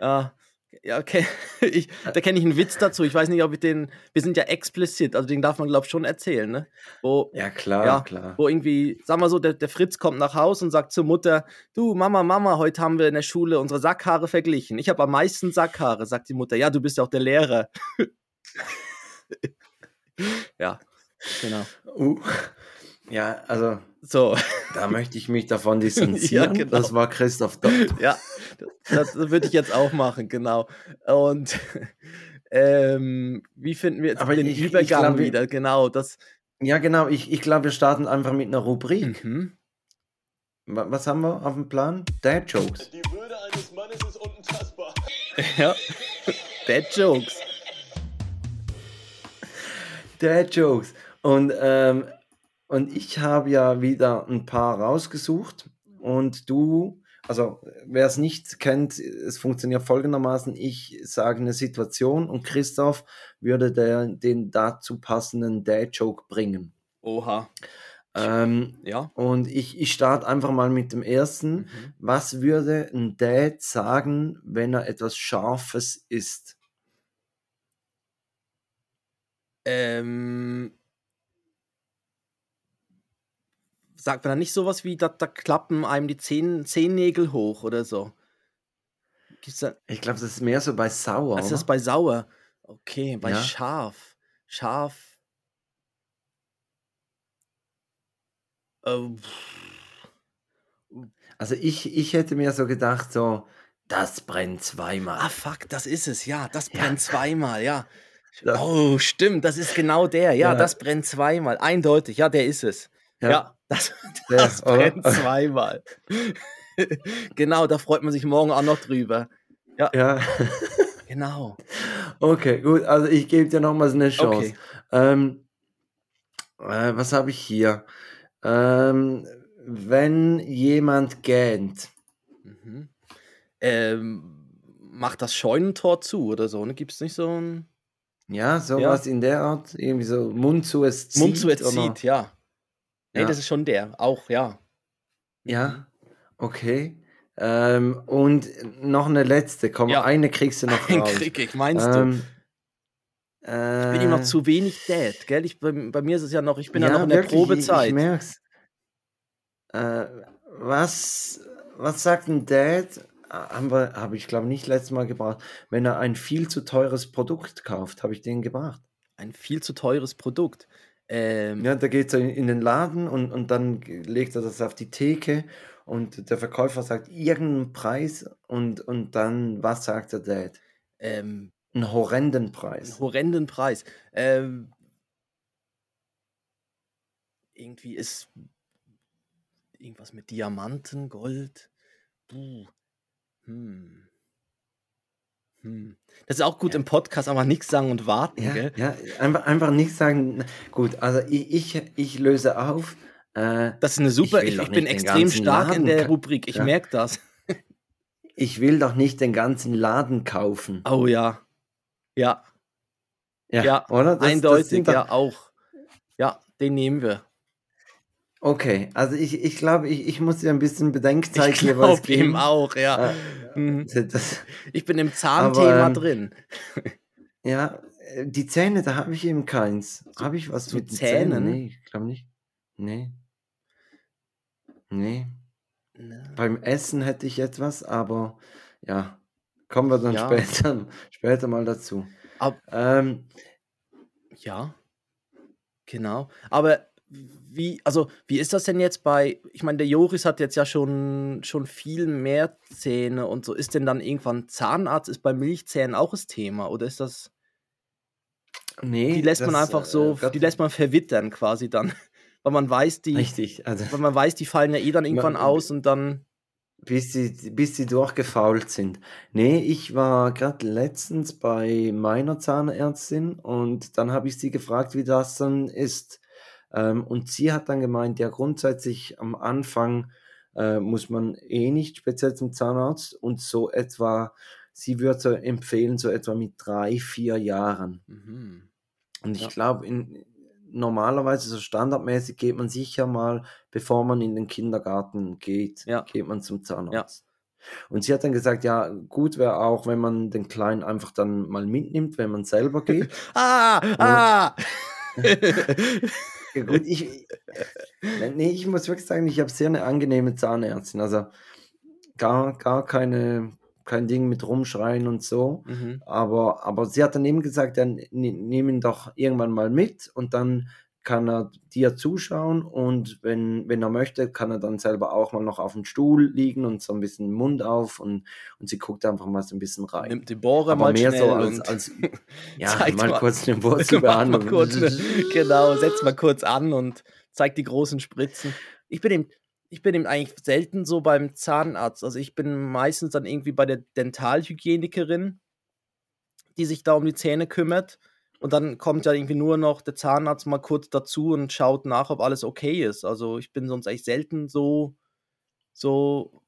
ja ja, okay. Ich, da kenne ich einen Witz dazu. Ich weiß nicht, ob ich den. Wir sind ja explizit, also den darf man, glaube ich, schon erzählen, ne? Wo, ja, klar, ja, klar. Wo irgendwie, sag mal so, der, der Fritz kommt nach Hause und sagt zur Mutter: Du, Mama, Mama, heute haben wir in der Schule unsere Sackhaare verglichen. Ich habe am meisten Sackhaare, sagt die Mutter. Ja, du bist ja auch der Lehrer. ja, genau. Uh. Ja, also so. Da möchte ich mich davon distanzieren. ja, genau. Das war Christoph Dott. Ja, das, das würde ich jetzt auch machen, genau. Und Ähm, wie finden wir jetzt Aber den ich- ich Übergang glaub, wir- wieder? Genau, das. Ja, genau. Ich, ich glaube, wir starten einfach mit einer Rubrik. Mhm. Wa- Was haben wir auf dem Plan? Dad Jokes. Die Würde eines Mannes ist unantastbar. Ja. Bad Jokes. Dad Jokes. Und, ähm, und ich habe ja wieder ein paar rausgesucht. Und du, also wer es nicht kennt, es funktioniert folgendermaßen. Ich sage eine Situation und Christoph würde der, den dazu passenden Dad Joke bringen. Oha. Ähm, Ja. und ich, ich starte einfach mal mit dem ersten. Mhm. Was würde ein Dad sagen, wenn er etwas Scharfes isst? Ähm. Sagt man dann nicht sowas wie, da, da klappen einem die Zehen, Zehennägel hoch oder so? Ich glaube, das ist mehr so bei Sauer. ist das oder? bei sauer? Okay, bei Ja. scharf. Scharf. Ähm, Also ich, ich hätte mir so gedacht, so, das brennt zweimal. ah, fuck, das ist es, ja. Das Ja. brennt zweimal, ja. Das- Oh, stimmt, das ist genau der. Ja, Ja. das brennt zweimal. Eindeutig, ja, der ist es. Ja, das, das oder? brennt zweimal. genau, da freut man sich morgen auch noch drüber. Ja, Genau. okay, gut. Also ich gebe dir nochmals eine Chance. Okay. Ähm, äh, was habe ich hier? Ähm, wenn jemand gähnt. Mhm. Ähm, macht das Scheunentor zu oder so? Ne? Gibt es nicht so ein Ja, sowas in der Art. Irgendwie so Mund zu es zieht. Mund zu oder- erzieht, ja. Nee, das ist schon der. Auch, ja. Ja, okay. Ähm, und noch eine letzte. Komm, Ja. eine kriegst du noch Den raus. krieg ich, meinst du? Ähm, Ich bin ihm noch äh, zu wenig Dad, gell? Ich, bei, bei mir ist es ja noch, ich bin ja, noch in der wirklich, Ich, Probezeit. ich merk's. Äh, was, was sagt ein Dad? Wir, habe ich glaube nicht letztes Mal gebracht. Wenn er ein viel zu teures Produkt kauft, habe ich den gebracht. Ein viel zu teures Produkt. Ähm, Ja, da geht er in, den Laden und, und dann legt er das auf die Theke und der Verkäufer sagt irgendeinen Preis und, und dann, was sagt der Dad? ähm, Einen horrenden einen Preis. horrenden Preis. Ähm, irgendwie ist irgendwas mit Diamanten, Gold. Puh. Hm. Hm. Das ist auch gut im Podcast, aber nichts sagen und warten, Ja, gell? ja einfach, einfach nicht sagen, gut, also ich, ich, ich löse auf. Äh, Das ist eine super, ich, ich bin extrem stark in Laden der ka- Rubrik, ich Ja. merke das. ich will doch nicht den ganzen Laden kaufen. Oh ja. Ja, ja, oder? Das- das eindeutig, doch- ja, auch. Ja, den nehmen wir. Okay, also ich, ich glaube, ich, ich muss dir ein bisschen Bedenkzeit Ich jeweils glaube ihm geben. auch, ja. Äh. Das, Ich bin im Zahnthema ähm, drin. ja, äh, die Zähne, da habe ich eben keins. Habe ich was zu mit den Zähnen? Zähnen? Nee, ich glaube nicht. Nee. Nee. Ne. Beim Essen hätte ich etwas, aber ja, kommen wir dann Ja. später, später mal dazu. Ab- Ähm, Ja, genau. Aber wie, also, wie ist das denn jetzt bei, ich meine, der Joris hat jetzt ja schon, schon viel mehr Zähne und so. Ist denn dann irgendwann Zahnarzt, ist bei Milchzähnen auch das Thema? Oder ist das, nee, die lässt man das, einfach äh, so, Gott- die lässt man verwittern quasi dann. Weil man weiß, die, Richtig, also weil man weiß, die fallen ja eh dann irgendwann Man- aus und dann, bis sie, bis sie durchgefault sind. Nee, ich war gerade letztens bei meiner Zahnärztin und dann habe ich sie gefragt, wie das dann ist. Ähm, und sie hat dann gemeint, ja, grundsätzlich am Anfang äh, muss man eh nicht speziell zum Zahnarzt und so etwa, sie würde empfehlen, so etwa mit drei, vier Jahren. mhm. Und ich Ja. glaube, in, normalerweise so standardmäßig geht man sicher mal, bevor man in den Kindergarten geht, Ja. geht man zum Zahnarzt. Und sie hat dann gesagt, ja, gut wäre auch, wenn man den Kleinen einfach dann mal mitnimmt, wenn man selber geht. Ah, ah! Ja, gut, ich, nee, ich muss wirklich sagen, ich habe sehr eine angenehme Zahnärztin. Also gar, gar keine, kein Ding mit rumschreien und so. mhm. Aber, aber sie hat dann eben gesagt, dann ne- nehm ihn doch irgendwann mal mit und dann kann er dir zuschauen und wenn, wenn er möchte, kann er dann selber auch mal noch auf dem Stuhl liegen und so ein bisschen den Mund auf und, und sie guckt einfach mal so ein bisschen rein. Nimmt die Bohrer mal mehr so als, als ja, mal, mal, kurz den Wurzelbehandlung. Kurz eine, genau, setz mal kurz an und zeig die großen Spritzen. Ich bin eben, ich bin eben eigentlich selten so beim Zahnarzt. Also ich bin meistens dann irgendwie bei der Dentalhygienikerin, die sich da um die Zähne kümmert. Und dann kommt ja irgendwie nur noch der Zahnarzt mal kurz dazu und schaut nach, ob alles okay ist. Also ich bin sonst echt selten so, so,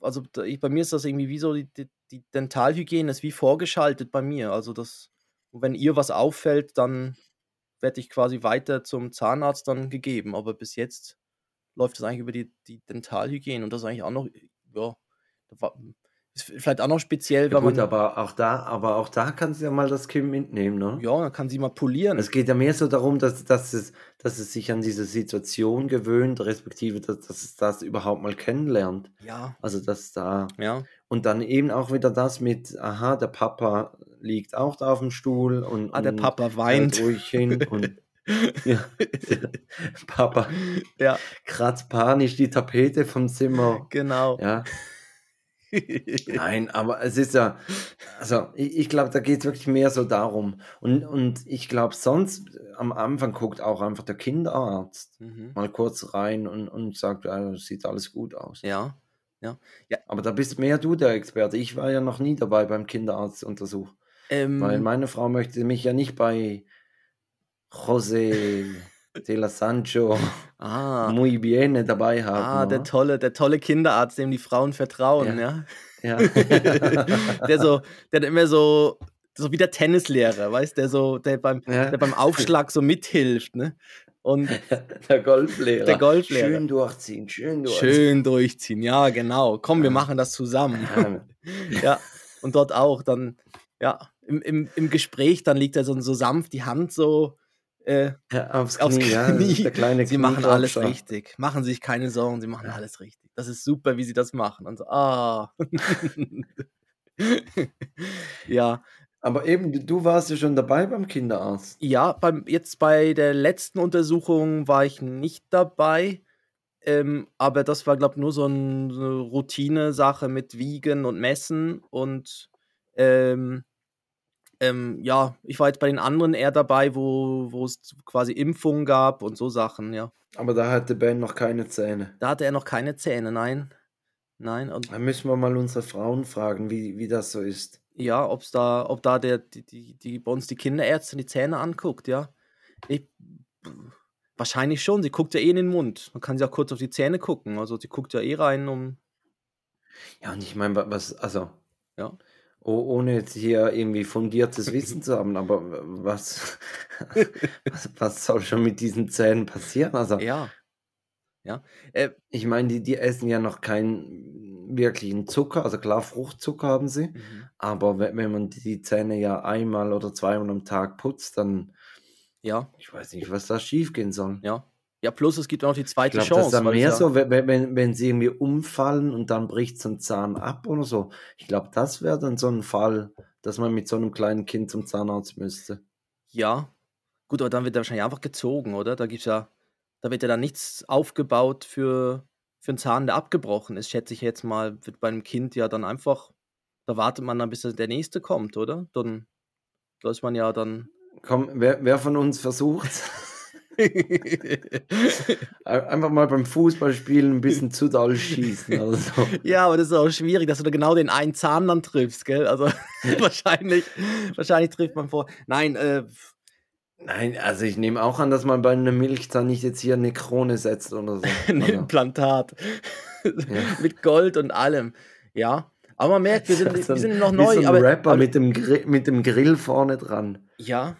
also ich, bei mir ist das irgendwie wie so, die, die, die Dentalhygiene ist wie vorgeschaltet bei mir. Also das, wenn ihr was auffällt, dann werde ich quasi weiter zum Zahnarzt dann gegeben. Aber bis jetzt läuft das eigentlich über die, die Dentalhygiene und das ist eigentlich auch noch, ja, vielleicht auch noch speziell, ja, gut, man. aber auch da, aber auch da kann sie ja mal das Kind mitnehmen, ne? Ja, dann kann sie mal polieren. Es geht ja mehr so darum, dass, dass, es, dass es sich an diese Situation gewöhnt, respektive, dass, dass es das überhaupt mal kennenlernt. Ja. Also, dass da. Ja. Und dann eben auch wieder das mit, aha, der Papa liegt auch da auf dem Stuhl und. Ah, der Papa weint. Ruhig hin und. ja, Papa ja. kratzt panisch die Tapete vom Zimmer. Genau. Ja. Nein, aber es ist ja, also ich, ich glaube, da geht es wirklich mehr so darum. Und, und ich glaube, sonst am Anfang guckt auch einfach der Kinderarzt mhm. mal kurz rein und, und sagt, ja, sieht alles gut aus. Ja, ja. ja. Aber da bist mehr du der Experte. Ich war ja noch nie dabei beim Kinderarztuntersuch. Ähm, weil meine Frau möchte mich ja nicht bei José la Sancho ah. muy bien dabei haben. Ah, der tolle, der tolle Kinderarzt, dem die Frauen vertrauen, ja. ja? der so, der hat immer so, so wie der Tennislehrer, weißt der so, der beim, ja. der beim Aufschlag so mithilft, ne? Und der Golflehrer. Der Golflehrer. Schön durchziehen, schön durchziehen. Schön durchziehen, ja, genau. Komm, wir machen das zusammen. ja, und dort auch dann, ja, im, im, im Gespräch, dann liegt er so, so sanft die Hand so äh, ja, aufs Knie. Aufs Knie. Ja, der kleine sie machen alles richtig. Machen Sie sich keine Sorgen, sie machen ja. alles richtig. Das ist super, wie sie das machen. Und so, ah. ja. Aber eben, du warst ja schon dabei beim Kinderarzt. Ja, beim, jetzt bei der letzten Untersuchung war ich nicht dabei. Ähm, aber das war, glaube ich, nur so ein, eine Routine-Sache mit Wiegen und Messen und ähm, ähm, ja, ich war jetzt bei den anderen eher dabei, wo, wo es quasi Impfungen gab und so Sachen, ja. Aber da hatte Ben noch keine Zähne. Da hatte er noch keine Zähne, nein. Nein. Und da müssen wir mal unsere Frauen fragen, wie, wie das so ist. Ja, ob's da, ob da der, die, die, die bei uns die Kinderärztin die Zähne anguckt, ja. Ich, wahrscheinlich schon, sie guckt ja eh in den Mund. Man kann sie auch kurz auf die Zähne gucken. Also sie guckt ja eh rein, um. Ja, und ich meine, was, also. Ja ohne jetzt hier irgendwie fundiertes Wissen zu haben, aber was, was, was, soll schon mit diesen Zähnen passieren? Also, ja. Ja. Äh, ich meine, die, die essen ja noch keinen wirklichen Zucker, also klar, Fruchtzucker haben sie, mhm. aber wenn, wenn man die Zähne ja einmal oder zweimal am Tag putzt, dann, ja, ich weiß nicht, was da schief gehen soll. Ja, ja, plus es gibt auch noch die zweite ich glaub, Chance. Das ist dann mehr so, wenn, wenn, wenn sie irgendwie umfallen und dann bricht so ein Zahn ab oder so. Ich glaube, das wäre dann so ein Fall, dass man mit so einem kleinen Kind zum Zahnarzt müsste. Ja, gut, aber dann wird er wahrscheinlich einfach gezogen, oder? Da gibt's ja, da wird ja dann nichts aufgebaut für, für einen Zahn, der abgebrochen ist, schätze ich jetzt mal, wird bei einem Kind ja dann einfach, da wartet man dann, bis der nächste kommt, oder? Dann, da ist man ja dann. Komm, wer, wer von uns versucht? Einfach mal beim Fußballspielen ein bisschen zu doll schießen. Also. Ja, aber das ist auch schwierig, dass du da genau den einen Zahn dann triffst, gell? Also wahrscheinlich, wahrscheinlich trifft man vor. Nein, äh, Nein, also ich nehme auch an, dass man bei einem Milchzahn nicht jetzt hier eine Krone setzt oder so. ein also. Implantat. Ja. mit Gold und allem. Ja. Aber man merkt, wir sind, wir sind noch neu. Wie so ein aber, Rapper aber, mit, dem mit dem Grill vorne dran. Ja,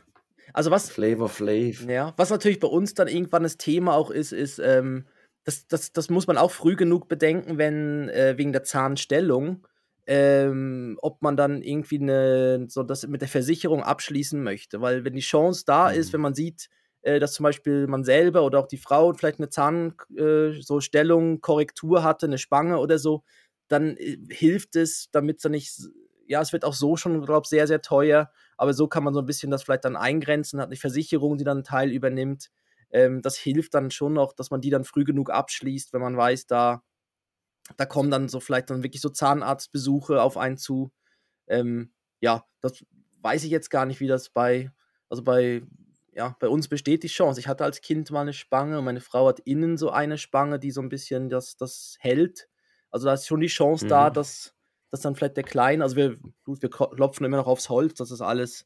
also was. Flavor Flav. Ja, was natürlich bei uns dann irgendwann das Thema auch ist, ist, ähm, das, das, das muss man auch früh genug bedenken, wenn äh, wegen der Zahnstellung, ähm, ob man dann irgendwie eine, so das mit der Versicherung abschließen möchte. Weil wenn die Chance da mhm. ist, wenn man sieht, äh, dass zum Beispiel man selber oder auch die Frau vielleicht eine Zahnstellung, äh, Korrektur hatte, eine Spange oder so, dann äh, hilft es, damit es dann nicht, ja, es wird auch so schon, glaube ich, sehr, sehr teuer aber so kann man so ein bisschen das vielleicht dann eingrenzen, hat eine Versicherung, die dann einen Teil übernimmt. Ähm, das hilft dann schon noch, dass man die dann früh genug abschließt, wenn man weiß, da, da kommen dann so vielleicht dann wirklich so Zahnarztbesuche auf einen zu. Ähm, ja, das weiß ich jetzt gar nicht, wie das bei, also bei, ja, bei uns besteht die Chance. Ich hatte als Kind mal eine Spange und meine Frau hat innen so eine Spange, die so ein bisschen das, das hält. Also da ist schon die Chance mhm. da, dass, dass dann vielleicht der Kleine, also wir, wir klopfen immer noch aufs Holz, dass das alles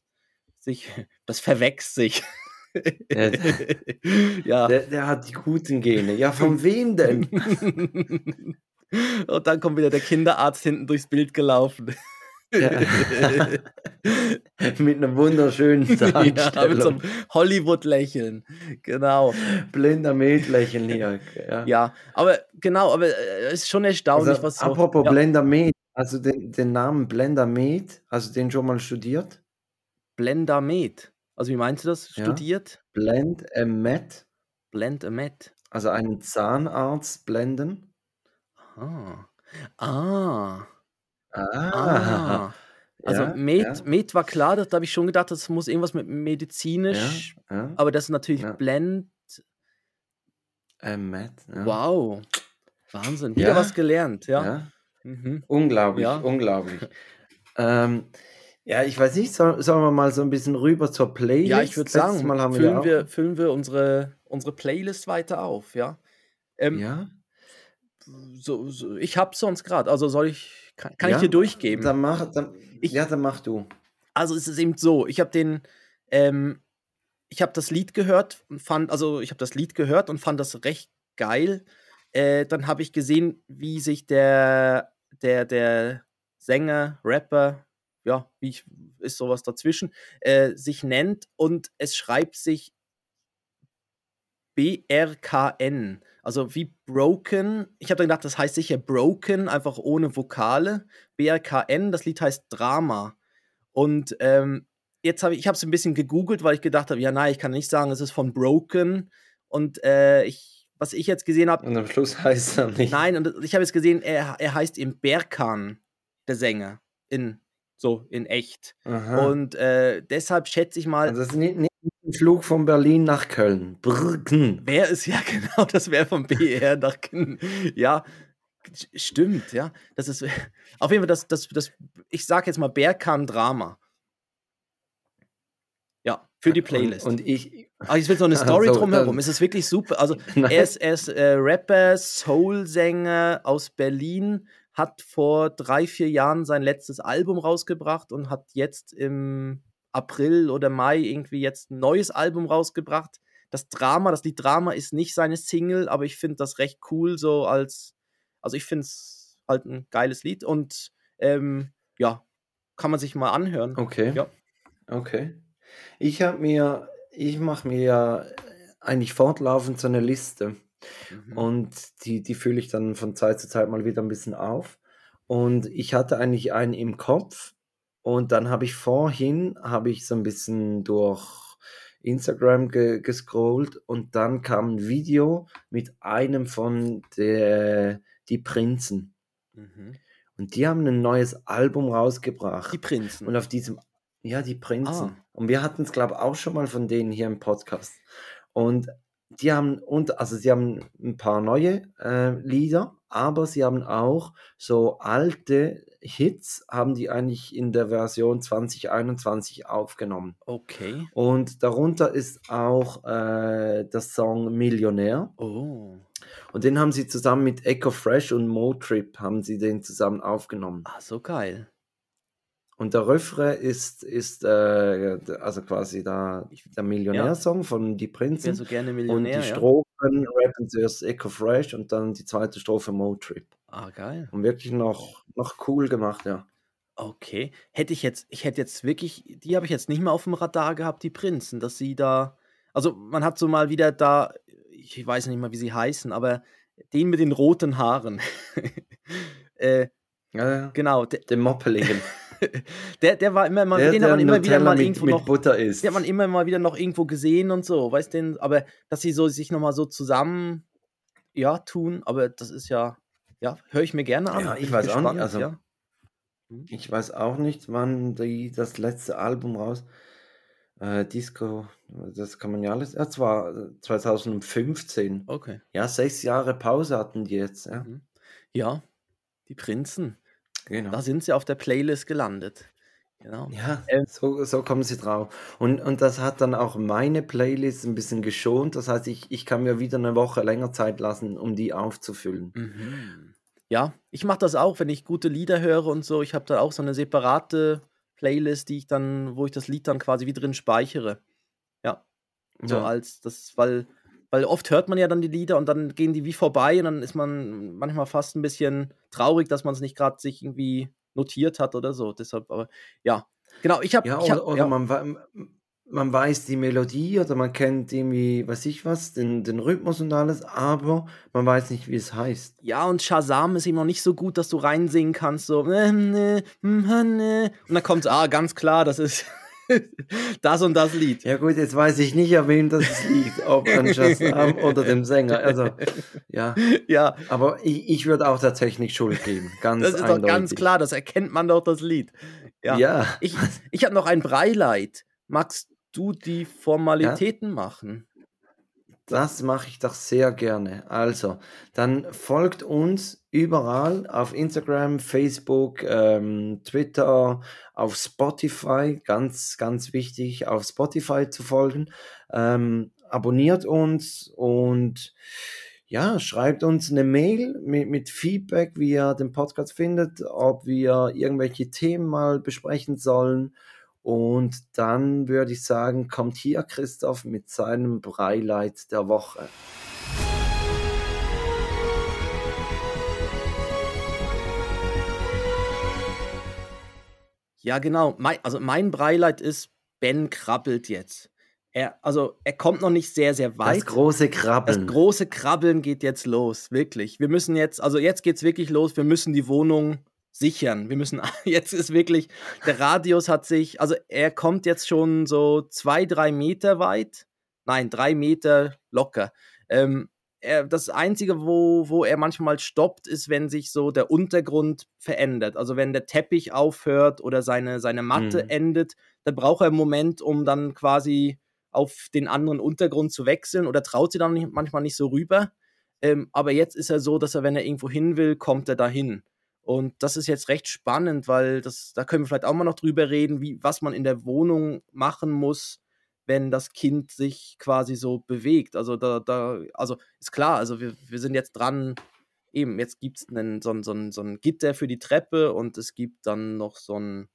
sich, das verwächst sich. Der, ja. Der, der, hat die guten Gene. Ja, von wem denn? Und dann kommt wieder der Kinderarzt hinten durchs Bild gelaufen. Ja. mit einem wunderschönen ja, mit so einem Hollywood-Lächeln. Genau. Blinder Med-Lächeln hier. Ja. ja, aber genau, aber äh, es ist schon erstaunlich, also, was so. Apropos ja. Blender Med, also den, den Namen Blender Med, hast du den schon mal studiert? Blender Med. Also wie meinst du das? Studiert? Blend a Met. Blend a Met. Also einen Zahnarzt blenden. Ah. Ah. Ah. ah. Also ja, Med, ja. Med war klar, da habe ich schon gedacht, das muss irgendwas mit medizinisch, ja, aber das ist natürlich Blend. Äh, Med, wow. Wahnsinn. Wieder was gelernt, ja. Mhm. Unglaublich, unglaublich. ähm, ja, ich weiß nicht, soll, sollen wir mal so ein bisschen rüber zur Playlist? Ja, ich würde sagen, mal haben füllen, wir, wir füllen wir unsere, unsere Playlist weiter auf, ja. Ähm, ja. So, so, ich habe sonst gerade, also soll ich kann, kann ja, ich dir durchgeben? Dann mach, dann, ich, ja, dann mach du. Also es ist eben so, ich habe den, ähm, ich habe das Lied gehört und fand, also ich habe das Lied gehört und fand das recht geil. Äh, dann habe ich gesehen, wie sich der, der, der Sänger, Rapper, ja, wie ich, ist sowas dazwischen, äh, sich nennt und es schreibt sich BRKN. Also wie Broken. Ich habe dann gedacht, das heißt sicher Broken, einfach ohne Vokale. BRKN, das Lied heißt Drama. Und ähm, jetzt habe ich, ich habe es ein bisschen gegoogelt, weil ich gedacht habe, ja, nein, ich kann nicht sagen, es ist von Broken. Und äh, ich, was ich jetzt gesehen habe. Und am Schluss heißt er nicht. Nein, und ich habe jetzt gesehen, er, er heißt im Berkan, der Sänger. In, so, in echt. Aha. Und äh, deshalb schätze ich mal. Also das ist nicht, nicht ein Flug von Berlin nach Köln. Brücken. Wäre es ja genau, das wäre vom BR nach Köln. Ja, stimmt, ja. Das ist auf jeden Fall das, das, das ich sage jetzt mal Berkan Drama. Ja, für die Playlist. Und, und ich. Aber ich will so eine Story also, drumherum. Es ist wirklich super. Also, er ist, er ist äh, Rapper, Soul-Sänger aus Berlin, hat vor drei, vier Jahren sein letztes Album rausgebracht und hat jetzt im April oder Mai irgendwie jetzt ein neues Album rausgebracht. Das Drama, das Lied Drama ist nicht seine Single, aber ich finde das recht cool, so als, also ich finde es halt ein geiles Lied und ähm, ja, kann man sich mal anhören. Okay. Ja. Okay. Ich habe mir, ich mache mir ja eigentlich fortlaufend so eine Liste mhm. und die, die fülle ich dann von Zeit zu Zeit mal wieder ein bisschen auf. Und ich hatte eigentlich einen im Kopf, und dann habe ich vorhin, habe ich so ein bisschen durch Instagram ge gescrollt und dann kam ein Video mit einem von der Die Prinzen. Mhm. Und die haben ein neues Album rausgebracht. Die Prinzen. Und auf diesem, ja, die Prinzen. Ah. Und wir hatten es, glaube ich, auch schon mal von denen hier im Podcast. Und die haben, und, also sie haben ein paar neue äh, Lieder, aber sie haben auch so alte Hits haben die eigentlich in der Version 2021 aufgenommen. Okay. Und darunter ist auch äh, der Song Millionär. Oh. Und den haben sie zusammen mit Echo Fresh und Motrip haben sie den zusammen aufgenommen. Ah, so geil. Und der Refrain ist, ist äh, also quasi da der Millionärsong ja. von Die Prinzen. Ich so gerne Millionär. Und die Strophen ja. rappen zuerst Echo Fresh und dann die zweite Strophe Motrip. Ah, geil. Und wirklich noch, noch cool gemacht, ja. Okay. Hätte ich jetzt, ich hätte jetzt wirklich, die habe ich jetzt nicht mehr auf dem Radar gehabt, die Prinzen, dass sie da. Also man hat so mal wieder da, ich weiß nicht mal, wie sie heißen, aber den mit den roten Haaren. äh, ja, ja. Genau. Den Moppeligen. der, der war immer mal, der, den hat man immer wieder mal mit, irgendwo mit noch. Butter ist. Den hat man immer mal wieder noch irgendwo gesehen und so, weißt du, aber dass sie so sich nochmal so zusammen ja, tun, aber das ist ja, ja, höre ich mir gerne an. Ja, ich weiß gespannt, auch nicht, also ja. Hm? ich weiß auch nicht, wann die, das letzte Album raus. Äh, Disco, das kann man ja alles. Ja, es war 2015. Okay. Ja, sechs Jahre Pause hatten die jetzt. Ja, Mhm. Ja, die Prinzen. Genau. Da sind sie auf der Playlist gelandet. Genau. Ja, Ähm, so, so kommen sie drauf. Und, und das hat dann auch meine Playlist ein bisschen geschont. Das heißt, ich, ich kann mir wieder eine Woche länger Zeit lassen, um die aufzufüllen. Mhm. Ja, ich mache das auch, wenn ich gute Lieder höre und so. Ich habe da auch so eine separate Playlist, die ich dann, wo ich das Lied dann quasi wie drin speichere. Ja, so Ja. als das, weil, weil oft hört man ja dann die Lieder und dann gehen die wie vorbei und dann ist man manchmal fast ein bisschen traurig, dass man es nicht gerade sich irgendwie notiert hat oder so. Deshalb, aber ja, genau. Ich habe, Ja, oder, hab, oder ja, man, man weiß die Melodie oder man kennt irgendwie, weiß ich was, den, den Rhythmus und alles, aber man weiß nicht, wie es heißt. ja, und Shazam ist eben noch nicht so gut, dass du reinsingen kannst, so. ne, mm, ne. Und dann kommt, ah, ganz klar, das ist das und das Lied. Ja gut, jetzt weiß ich nicht, an wem das liegt, ob an Shazam oder dem Sänger. Also, ja, Ja, aber ich, ich würde auch der Technik Schuld geben, ganz das ist doch ganz eindeutig. klar, das erkennt man doch, das Lied. Ja. Ja, Ich, ich habe noch ein Breileid. Magst du die Formalitäten machen? Das mache ich doch sehr gerne. Also, dann folgt uns überall auf Instagram, Facebook, ähm, Twitter, auf Spotify. Ganz, ganz wichtig, auf Spotify zu folgen. Ähm, abonniert uns und ja, schreibt uns eine Mail mit, mit Feedback, wie ihr den Podcast findet, ob wir irgendwelche Themen mal besprechen sollen. Und dann würde ich sagen, kommt hier Christoph mit seinem Breileid der Woche. Ja, genau. Mein, also mein Breileid ist, Ben krabbelt jetzt. Er, also er kommt noch nicht sehr, sehr Das weit. große Das Krabbeln. große Krabbeln geht jetzt los, wirklich. Wir müssen jetzt, also jetzt geht's wirklich los, wir müssen die Wohnung sichern. Wir müssen, jetzt ist wirklich, der Radius hat sich, also er kommt jetzt schon so zwei, drei Meter weit. Nein, drei Meter locker. Ähm, er, das Einzige, wo, wo er manchmal stoppt, ist, wenn sich so der Untergrund verändert. Also wenn der Teppich aufhört oder seine, seine Matte Mhm. endet, dann braucht er einen Moment, um dann quasi auf den anderen Untergrund zu wechseln oder traut sie dann nicht, manchmal nicht so rüber. Ähm, aber jetzt ist er so, dass er, wenn er irgendwo hin will, kommt er dahin. Und das ist jetzt recht spannend, weil das, da können wir vielleicht auch mal noch drüber reden, wie, was man in der Wohnung machen muss, wenn das Kind sich quasi so bewegt. Also da, da, also ist klar, also wir, wir sind jetzt dran, eben, jetzt gibt es so, so, so ein Gitter für die Treppe und es gibt dann noch so ein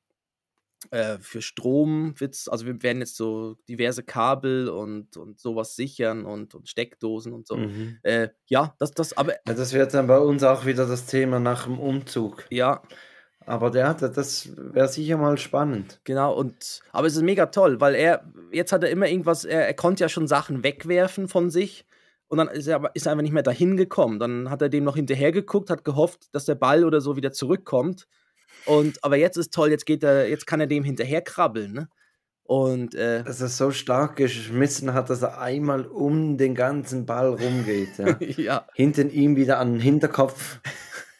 äh, für Strom, wird's, also wir werden jetzt so diverse Kabel und, und sowas sichern und, und Steckdosen und so. Mhm. Äh, ja, das, das, aber Ja, das wird dann bei uns auch wieder das Thema nach dem Umzug. ja, Aber der, der- das wäre sicher mal spannend. Genau, und aber es ist mega toll, weil er, jetzt hat er immer irgendwas, er, er konnte ja schon Sachen wegwerfen von sich und dann ist er aber ist er einfach nicht mehr dahin gekommen. Dann hat er dem noch hinterher geguckt, hat gehofft, dass der Ball oder so wieder zurückkommt. Und aber jetzt ist toll, jetzt geht er, jetzt kann er dem hinterher krabbeln, ne? Und äh, Dass er so stark geschmissen hat, dass er einmal um den ganzen Ball rumgeht. Ja. ja, Hinten ihm wieder an den Hinterkopf.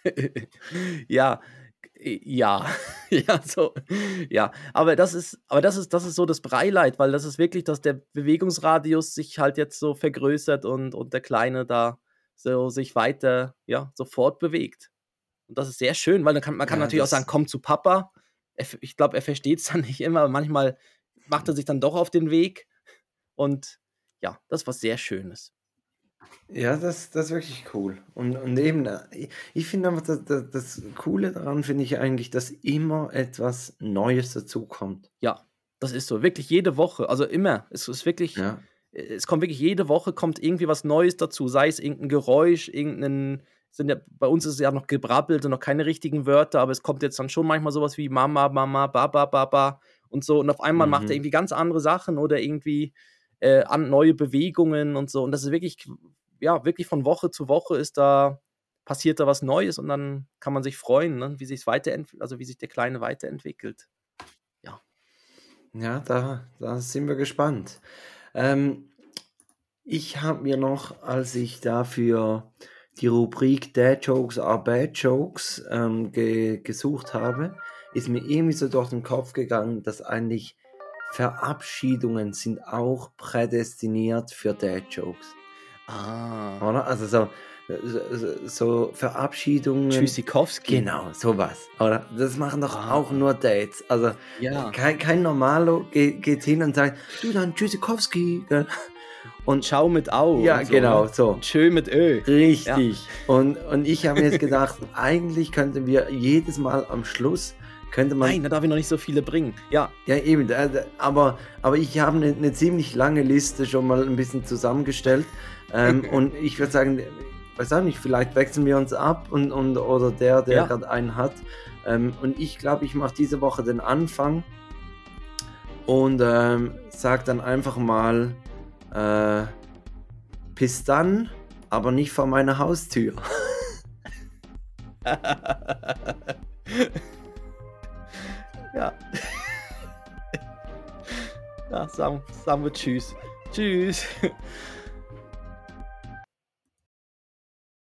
ja, äh, ja, ja, so, ja, aber das ist, aber das ist, das ist so das Breileid, weil das ist wirklich, dass der Bewegungsradius sich halt jetzt so vergrößert und, und der Kleine da so sich weiter, ja, sofort bewegt. Und das ist sehr schön, weil dann kann, man kann Ja, natürlich auch sagen, komm zu Papa. Ich glaube, er versteht es dann nicht immer, aber manchmal macht er sich dann doch auf den Weg. Und ja, das ist was sehr Schönes. Ja, das, das ist wirklich cool. Und, und eben, äh, ich, ich finde einfach, das, das, das Coole daran finde ich eigentlich, dass immer etwas Neues dazukommt. Ja, das ist so. Wirklich jede Woche. Also immer. Es ist wirklich. Ja. es kommt wirklich jede Woche kommt irgendwie was Neues dazu, sei es irgendein Geräusch, irgendein, sind ja, bei uns ist es ja noch gebrabbelt und noch keine richtigen Wörter, aber es kommt jetzt dann schon manchmal sowas wie Mama, Mama, Baba, Baba und so und auf einmal macht er Mhm. irgendwie ganz andere Sachen oder irgendwie äh, an neue Bewegungen und so und das ist wirklich, ja, wirklich von Woche zu Woche ist da, passiert da was Neues und dann kann man sich freuen, ne, wie sich weiterentwickelt, also wie sich der Kleine weiterentwickelt. Ja, da, da sind wir gespannt. Ähm, ich habe mir noch, als ich dafür die Rubrik Dad Jokes are Bad Jokes ähm, ge gesucht habe, ist mir irgendwie so durch den Kopf gegangen, dass eigentlich Verabschiedungen sind auch prädestiniert für Dad-Jokes. Ah. Oder? Also so, so, so Verabschiedungen. Tschüssikowski. Genau, sowas. Oder? Das machen doch Ah. auch nur Dates. Also Ja. kein, kein Normalo geht, geht hin und sagt, du dann Tschüssikowski. Und schau mit Au. Ja, so, genau, ne? so. Tschö mit Ö. Richtig. Und, und ich habe mir jetzt gedacht, eigentlich könnten wir jedes Mal am Schluss, könnte man Nein, da darf ich noch nicht so viele bringen. Ja, Ja, eben, aber, aber ich habe eine, eine ziemlich lange Liste schon mal ein bisschen zusammengestellt. Ähm, und ich würde sagen, weiß auch nicht, vielleicht wechseln wir uns ab und, und oder der, der Ja. gerade einen hat. Ähm, und ich glaube, ich mache diese Woche den Anfang und ähm, sag dann einfach mal äh, bis dann, aber nicht vor meiner Haustür. ja. ja, sagen, sagen wir Tschüss. Tschüss.